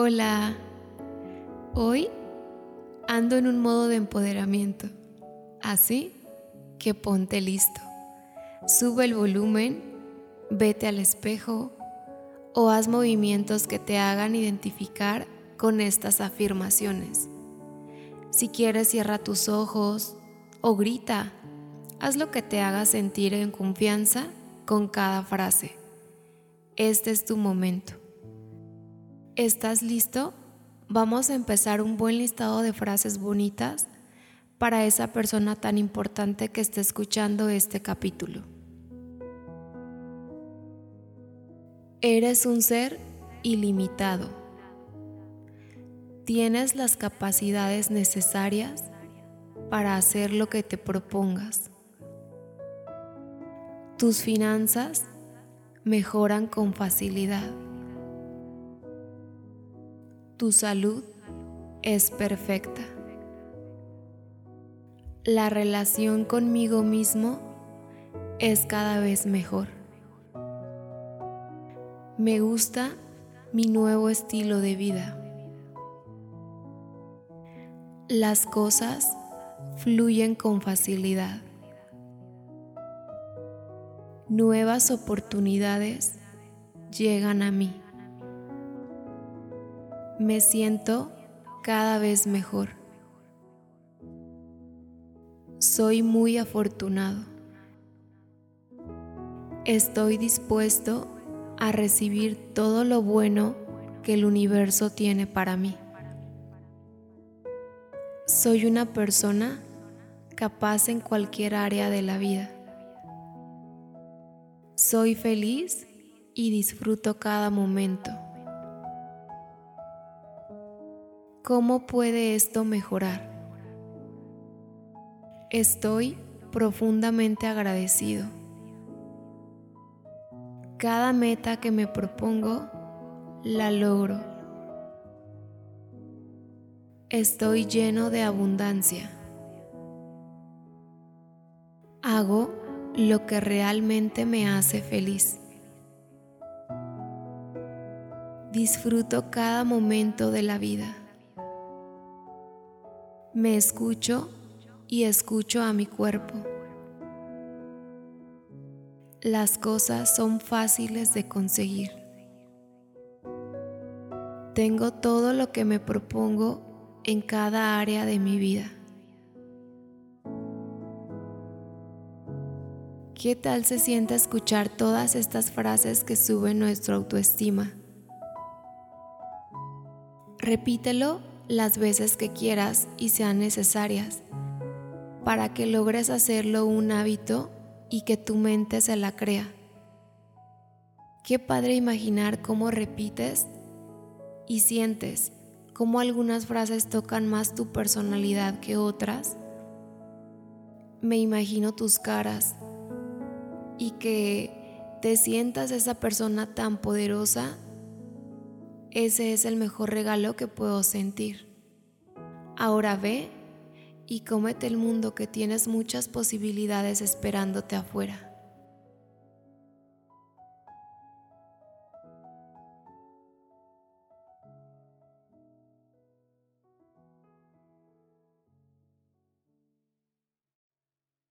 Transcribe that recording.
Hola, hoy ando en un modo de empoderamiento, así que ponte listo. Sube el volumen, vete al espejo o haz movimientos que te hagan identificar con estas afirmaciones. Si quieres, cierra tus ojos o grita. Haz lo que te haga sentir en confianza con cada frase. Este es tu momento. ¿Estás listo? Vamos a empezar un buen listado de frases bonitas para esa persona tan importante que está escuchando este capítulo. Eres un ser ilimitado. Tienes las capacidades necesarias para hacer lo que te propongas. Tus finanzas mejoran con facilidad tu salud es perfecta. La relación conmigo mismo es cada vez mejor. Me gusta mi nuevo estilo de vida. Las cosas fluyen con facilidad. Nuevas oportunidades llegan a mí me siento cada vez mejor. Soy muy afortunado. Estoy dispuesto a recibir todo lo bueno que el universo tiene para mí. Soy una persona capaz en cualquier área de la vida. Soy feliz y disfruto cada momento. ¿Cómo puede esto mejorar? Estoy profundamente agradecido. Cada meta que me propongo, la logro. Estoy lleno de abundancia. Hago lo que realmente me hace feliz. Disfruto cada momento de la vida me escucho y escucho a mi cuerpo. Las cosas son fáciles de conseguir. Tengo todo lo que me propongo en cada área de mi vida. ¿Qué tal se siente escuchar todas estas frases que suben nuestra autoestima? Repítelo las veces que quieras y sean necesarias, para que logres hacerlo un hábito y que tu mente se la crea. Qué padre imaginar cómo repites y sientes cómo algunas frases tocan más tu personalidad que otras. Me imagino tus caras y que te sientas esa persona tan poderosa ese es el mejor regalo que puedo sentir. Ahora ve y cómete el mundo que tienes muchas posibilidades esperándote afuera.